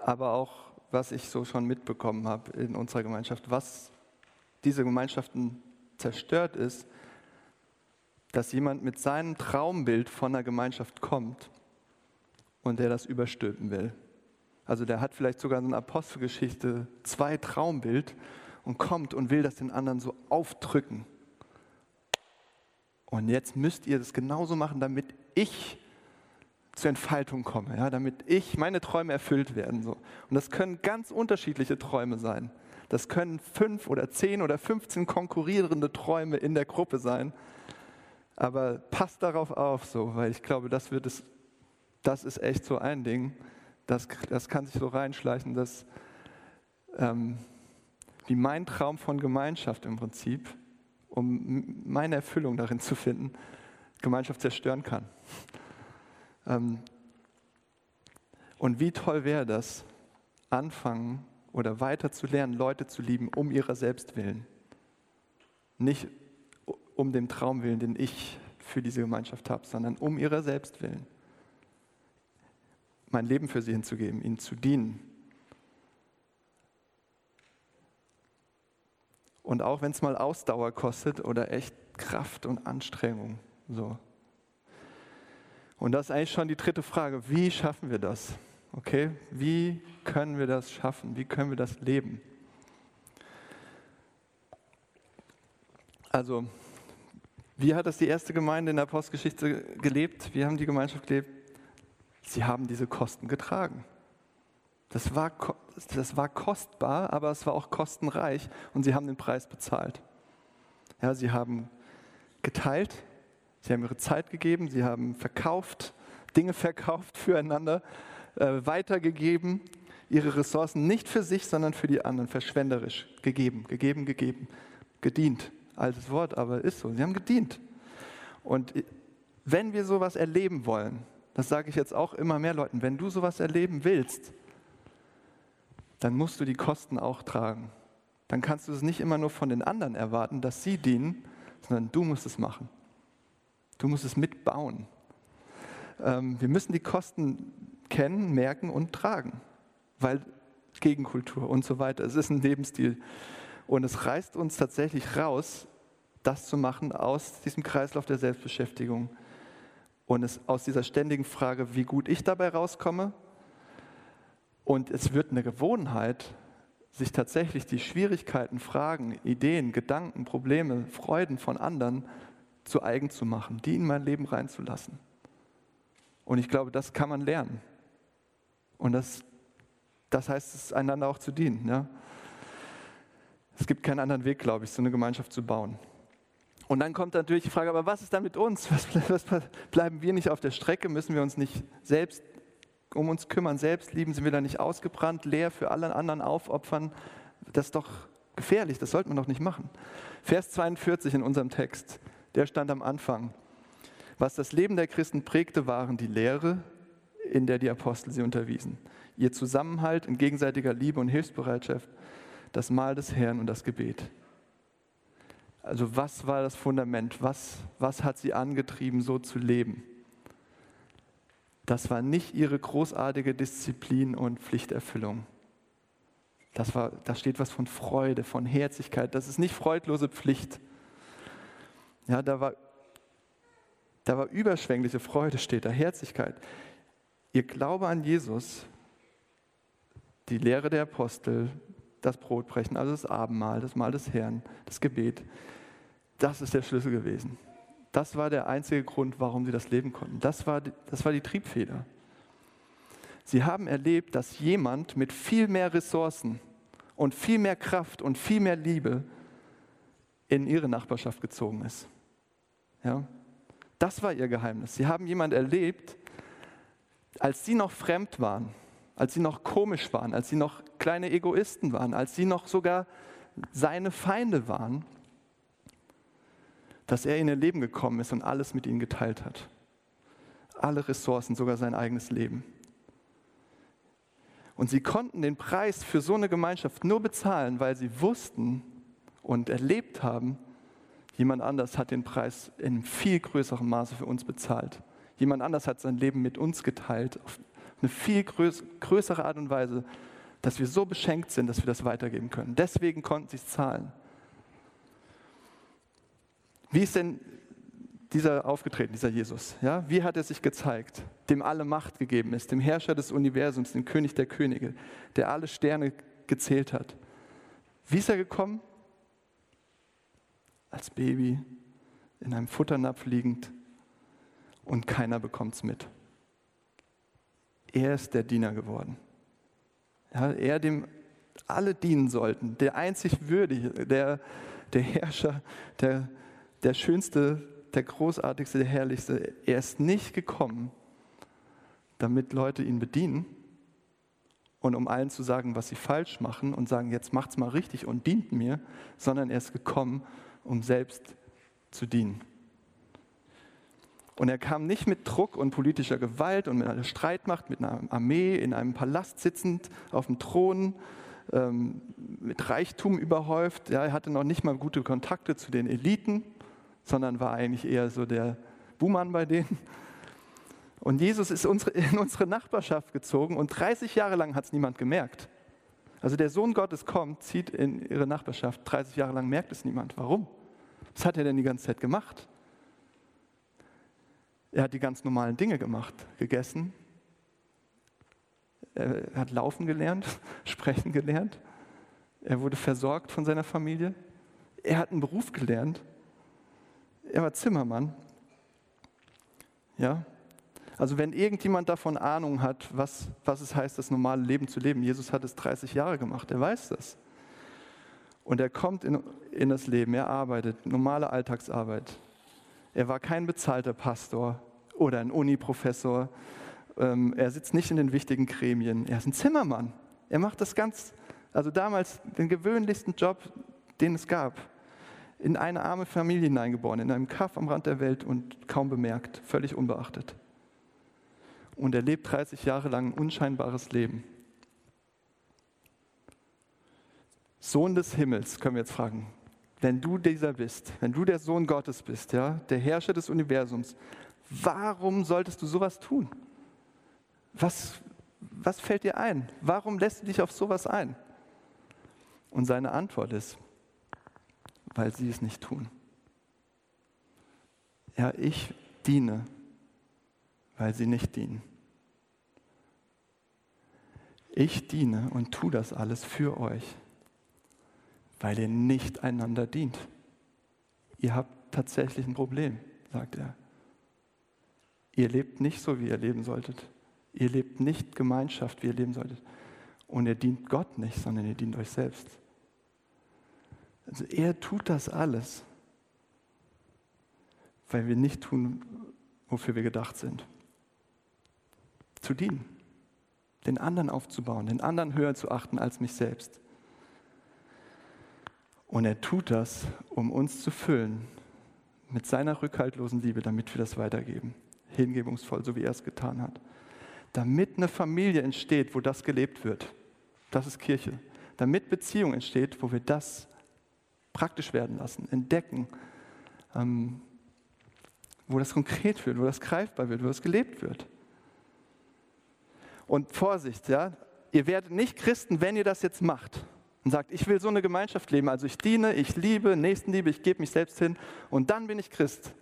aber auch was ich so schon mitbekommen habe in unserer Gemeinschaft, was diese Gemeinschaften zerstört ist, dass jemand mit seinem Traumbild von einer Gemeinschaft kommt und der das überstülpen will. Also der hat vielleicht sogar so eine Apostelgeschichte, zwei Traumbild und kommt und will das den anderen so aufdrücken. Und jetzt müsst ihr das genauso machen, damit ich zur Entfaltung komme, ja, damit ich meine Träume erfüllt werden. So. Und das können ganz unterschiedliche Träume sein. Das können fünf oder zehn oder 15 konkurrierende Träume in der Gruppe sein. Aber passt darauf auf, so, weil ich glaube, das wird es, das ist echt so ein Ding das, das kann sich so reinschleichen, dass ähm, wie mein Traum von Gemeinschaft im Prinzip, um meine Erfüllung darin zu finden, Gemeinschaft zerstören kann. Ähm, und wie toll wäre das, anfangen oder weiter zu lernen, Leute zu lieben, um ihrer selbst willen. Nicht um dem Traum willen, den ich für diese Gemeinschaft habe, sondern um ihrer selbst willen. Mein Leben für sie hinzugeben, ihnen zu dienen. Und auch wenn es mal Ausdauer kostet oder echt Kraft und Anstrengung. So. Und das ist eigentlich schon die dritte Frage. Wie schaffen wir das? Okay, wie können wir das schaffen? Wie können wir das leben? Also, wie hat das die erste Gemeinde in der Postgeschichte gelebt? Wie haben die Gemeinschaft gelebt? Sie haben diese Kosten getragen. Das war, das war kostbar, aber es war auch kostenreich und sie haben den Preis bezahlt. Ja, sie haben geteilt, sie haben ihre Zeit gegeben, sie haben verkauft, Dinge verkauft füreinander äh, weitergegeben, ihre Ressourcen nicht für sich, sondern für die anderen, verschwenderisch gegeben, gegeben, gegeben, gedient. Altes Wort, aber ist so. Sie haben gedient. Und wenn wir sowas erleben wollen, das sage ich jetzt auch immer mehr Leuten, wenn du sowas erleben willst, dann musst du die Kosten auch tragen. Dann kannst du es nicht immer nur von den anderen erwarten, dass sie dienen, sondern du musst es machen. Du musst es mitbauen. Ähm, wir müssen die Kosten kennen, merken und tragen, weil Gegenkultur und so weiter. Es ist ein Lebensstil. Und es reißt uns tatsächlich raus, das zu machen aus diesem Kreislauf der Selbstbeschäftigung und es aus dieser ständigen Frage, wie gut ich dabei rauskomme. Und es wird eine Gewohnheit, sich tatsächlich die Schwierigkeiten, Fragen, Ideen, Gedanken, Probleme, Freuden von anderen zu eigen zu machen, die in mein Leben reinzulassen. Und ich glaube, das kann man lernen. Und das, das heißt es, einander auch zu dienen. Ja? Es gibt keinen anderen Weg, glaube ich, so eine Gemeinschaft zu bauen. Und dann kommt natürlich die Frage, aber was ist dann mit uns? Was, was, bleiben wir nicht auf der Strecke? Müssen wir uns nicht selbst um uns kümmern, selbst lieben? Sind wir da nicht ausgebrannt, leer für alle anderen aufopfern? Das ist doch gefährlich, das sollte man doch nicht machen. Vers 42 in unserem Text, der stand am Anfang. Was das Leben der Christen prägte, waren die Lehre, in der die Apostel sie unterwiesen. Ihr Zusammenhalt in gegenseitiger Liebe und Hilfsbereitschaft, das Mahl des Herrn und das Gebet. Also was war das Fundament? Was, was hat sie angetrieben, so zu leben? Das war nicht ihre großartige Disziplin und Pflichterfüllung. Das, war, da steht was von Freude, von Herzlichkeit. Das ist nicht freudlose Pflicht. Ja, da war, da war überschwängliche Freude, steht da, Herzlichkeit. Ihr Glaube an Jesus, die Lehre der Apostel, das Brotbrechen, also das Abendmahl, das Mahl des Herrn, das Gebet, das ist der Schlüssel gewesen. Das war der einzige Grund, warum sie das leben konnten. Das war, die, das war die Triebfeder. Sie haben erlebt, dass jemand mit viel mehr Ressourcen und viel mehr Kraft und viel mehr Liebe in ihre Nachbarschaft gezogen ist. Ja? Das war ihr Geheimnis. Sie haben jemand erlebt, als sie noch fremd waren, als sie noch komisch waren, als sie noch kleine Egoisten waren, als sie noch sogar seine Feinde waren, dass er in ihr Leben gekommen ist und alles mit ihnen geteilt hat. Alle Ressourcen, sogar sein eigenes Leben. Und sie konnten den Preis für so eine Gemeinschaft nur bezahlen, weil sie wussten und erlebt haben, jemand anders hat den Preis in viel größerem Maße für uns bezahlt. Jemand anders hat sein Leben mit uns geteilt, auf eine viel größere Art und Weise, dass wir so beschenkt sind, dass wir das weitergeben können. Deswegen konnten sie es zahlen. Wie ist denn dieser aufgetreten, dieser Jesus? Ja, wie hat er sich gezeigt? Dem alle Macht gegeben ist, dem Herrscher des Universums, dem König der Könige, der alle Sterne gezählt hat. Wie ist er gekommen? Als Baby, in einem Futternapf liegend, und keiner bekommt es mit. Er ist der Diener geworden. Ja, er, dem alle dienen sollten, der einzig Würdige, der, der Herrscher, der, der Schönste, der Großartigste, der Herrlichste. Er ist nicht gekommen, damit Leute ihn bedienen und um allen zu sagen, was sie falsch machen und sagen, jetzt macht's mal richtig und dient mir, sondern er ist gekommen, um selbst zu dienen. Und er kam nicht mit Druck und politischer Gewalt und mit einer Streitmacht, mit einer Armee, in einem Palast sitzend, auf dem Thron, ähm, mit Reichtum überhäuft. Ja, er hatte noch nicht mal gute Kontakte zu den Eliten, sondern war eigentlich eher so der Buhmann bei denen. Und Jesus ist in unsere Nachbarschaft gezogen und 30 Jahre lang hat es niemand gemerkt. Also der Sohn Gottes kommt, zieht in ihre Nachbarschaft, 30 Jahre lang merkt es niemand. Warum? Was hat er denn die ganze Zeit gemacht? Er hat die ganz normalen Dinge gemacht, gegessen, er hat laufen gelernt, sprechen gelernt, er wurde versorgt von seiner Familie, er hat einen Beruf gelernt, er war Zimmermann. Ja, also wenn irgendjemand davon Ahnung hat, was, was es heißt, das normale Leben zu leben, Jesus hat es 30 Jahre gemacht, er weiß das. Und er kommt in, in das Leben, er arbeitet, normale Alltagsarbeit. Er war kein bezahlter Pastor oder ein Uni-Professor. Ähm, er sitzt nicht in den wichtigen Gremien. Er ist ein Zimmermann. Er macht das ganz, also damals den gewöhnlichsten Job, den es gab. In eine arme Familie hineingeboren, in einem Kaff am Rand der Welt und kaum bemerkt, völlig unbeachtet. Und er lebt 30 Jahre lang ein unscheinbares Leben. Sohn des Himmels, können wir jetzt fragen, wenn du dieser bist, wenn du der Sohn Gottes bist, ja, der Herrscher des Universums, warum solltest du sowas tun? Was, was fällt dir ein? Warum lässt du dich auf sowas ein? Und seine Antwort ist, weil sie es nicht tun. Ja, ich diene, weil sie nicht dienen. Ich diene und tue das alles für euch, weil ihr nicht einander dient. Ihr habt tatsächlich ein Problem, sagt er. Ihr lebt nicht so, wie ihr leben solltet. Ihr lebt nicht Gemeinschaft, wie ihr leben solltet. Und ihr dient Gott nicht, sondern ihr dient euch selbst. Also er tut das alles, weil wir nicht tun, wofür wir gedacht sind. Zu dienen, den anderen aufzubauen, den anderen höher zu achten als mich selbst. Und er tut das, um uns zu füllen mit seiner rückhaltlosen Liebe, damit wir das weitergeben hingebungsvoll, so wie er es getan hat. Damit eine Familie entsteht, wo das gelebt wird. Das ist Kirche. Damit Beziehung entsteht, wo wir das praktisch werden lassen, entdecken, ähm, wo das konkret wird, wo das greifbar wird, wo das gelebt wird. Und Vorsicht, ja, ihr werdet nicht Christen, wenn ihr das jetzt macht und sagt, ich will so eine Gemeinschaft leben, also ich diene, ich liebe, Nächstenliebe, ich gebe mich selbst hin und dann bin ich Christ.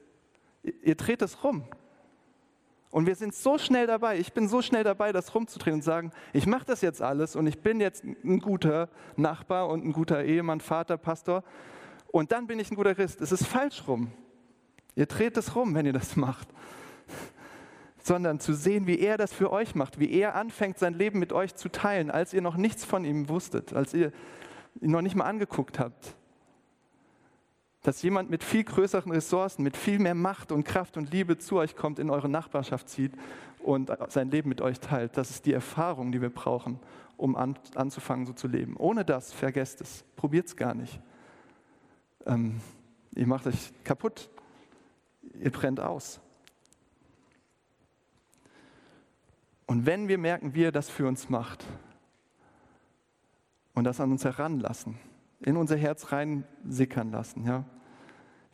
Ihr, ihr dreht es rum. Und wir sind so schnell dabei, ich bin so schnell dabei, das rumzudrehen und sagen, ich mache das jetzt alles und ich bin jetzt ein guter Nachbar und ein guter Ehemann, Vater, Pastor und dann bin ich ein guter Christ. Es ist falsch rum. Ihr dreht es rum, wenn ihr das macht. Sondern zu sehen, wie er das für euch macht, wie er anfängt, sein Leben mit euch zu teilen, als ihr noch nichts von ihm wusstet, als ihr ihn noch nicht mal angeguckt habt dass jemand mit viel größeren Ressourcen, mit viel mehr Macht und Kraft und Liebe zu euch kommt, in eure Nachbarschaft zieht und sein Leben mit euch teilt. Das ist die Erfahrung, die wir brauchen, um an, anzufangen, so zu leben. Ohne das, vergesst es, probiert es gar nicht. Ähm, ihr macht euch kaputt, ihr brennt aus. Und wenn wir merken, wie er das für uns macht und das an uns heranlassen, in unser Herz reinsickern lassen, ja?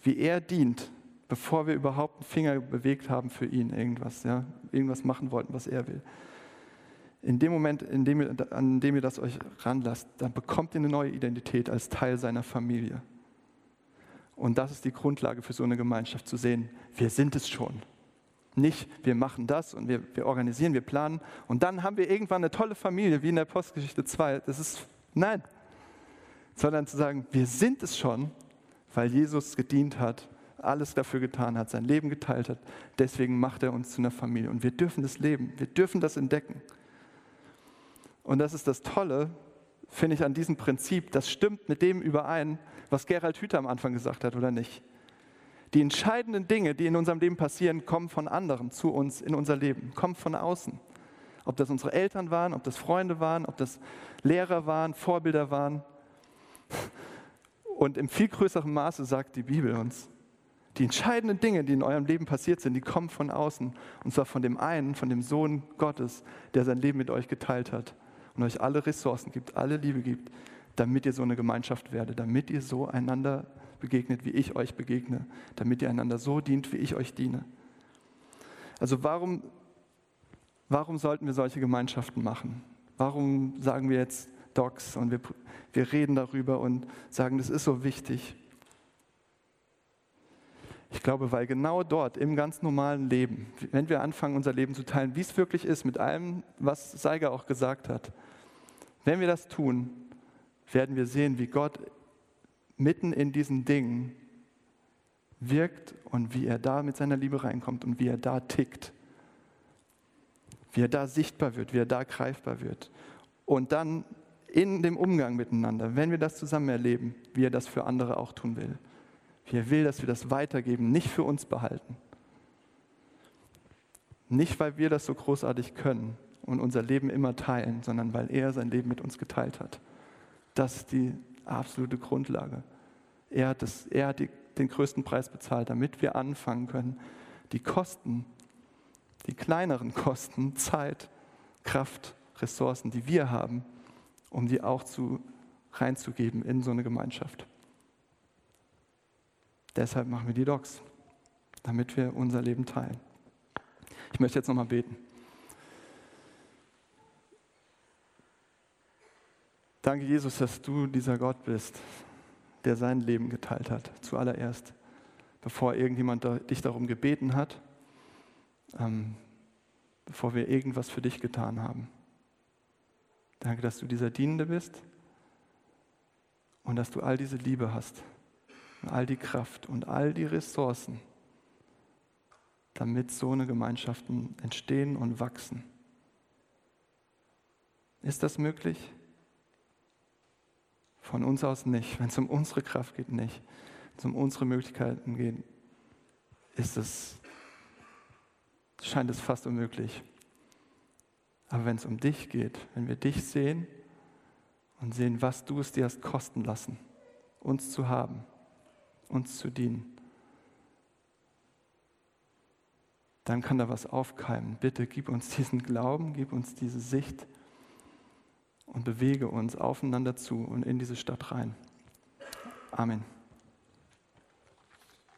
Wie er dient, bevor wir überhaupt einen Finger bewegt haben für ihn, irgendwas, ja? irgendwas machen wollten, was er will. In dem Moment, in dem ihr, an dem ihr das euch ranlasst, dann bekommt ihr eine neue Identität als Teil seiner Familie. Und das ist die Grundlage für so eine Gemeinschaft, zu sehen, wir sind es schon. Nicht, wir machen das und wir, wir organisieren, wir planen und dann haben wir irgendwann eine tolle Familie, wie in der Postgeschichte 2. Das ist, nein, sondern zu sagen, wir sind es schon, weil Jesus gedient hat, alles dafür getan hat, sein Leben geteilt hat. Deswegen macht er uns zu einer Familie. Und wir dürfen das leben, wir dürfen das entdecken. Und das ist das Tolle, finde ich, an diesem Prinzip. Das stimmt mit dem überein, was Gerald Hüther am Anfang gesagt hat, oder nicht? Die entscheidenden Dinge, die in unserem Leben passieren, kommen von anderen zu uns in unser Leben, kommen von außen. Ob das unsere Eltern waren, ob das Freunde waren, ob das Lehrer waren, Vorbilder waren. Und im viel größeren Maße sagt die Bibel uns, die entscheidenden Dinge, die in eurem Leben passiert sind, die kommen von außen. Und zwar von dem einen, von dem Sohn Gottes, der sein Leben mit euch geteilt hat und euch alle Ressourcen gibt, alle Liebe gibt, damit ihr so eine Gemeinschaft werdet, damit ihr so einander begegnet, wie ich euch begegne, damit ihr einander so dient, wie ich euch diene. Also warum, warum sollten wir solche Gemeinschaften machen? Warum sagen wir jetzt Docs und wir, wir reden darüber und sagen, das ist so wichtig? Ich glaube, weil genau dort im ganz normalen Leben, wenn wir anfangen, unser Leben zu teilen, wie es wirklich ist, mit allem, was Seiger auch gesagt hat, wenn wir das tun, werden wir sehen, wie Gott mitten in diesen Dingen wirkt und wie er da mit seiner Liebe reinkommt und wie er da tickt. Wie er da sichtbar wird, wie er da greifbar wird. Und dann in dem Umgang miteinander, wenn wir das zusammen erleben, wie er das für andere auch tun will. Wie er will, dass wir das weitergeben, nicht für uns behalten. Nicht, weil wir das so großartig können und unser Leben immer teilen, sondern weil er sein Leben mit uns geteilt hat. Das ist die absolute Grundlage. Er hat, das, er hat die, den größten Preis bezahlt, damit wir anfangen können, die Kosten, die kleineren Kosten, Zeit, Kraft, Ressourcen, die wir haben, um die auch zu, reinzugeben in so eine Gemeinschaft. Deshalb machen wir die Docs, damit wir unser Leben teilen. Ich möchte jetzt nochmal beten. Danke, Jesus, dass du dieser Gott bist, der sein Leben geteilt hat, zuallererst, bevor irgendjemand dich darum gebeten hat, ähm, bevor wir irgendwas für dich getan haben. Danke, dass du dieser Dienende bist und dass du all diese Liebe hast, und all die Kraft und all die Ressourcen, damit so eine Gemeinschaften entstehen und wachsen. Ist das möglich? Von uns aus nicht. Wenn es um unsere Kraft geht, nicht. Wenn es um unsere Möglichkeiten geht, ist es, scheint es fast unmöglich. Aber wenn es um dich geht, wenn wir dich sehen und sehen, was du es dir hast kosten lassen, uns zu haben, uns zu dienen, dann kann da was aufkeimen. Bitte gib uns diesen Glauben, gib uns diese Sicht und bewege uns aufeinander zu und in diese Stadt rein. Amen.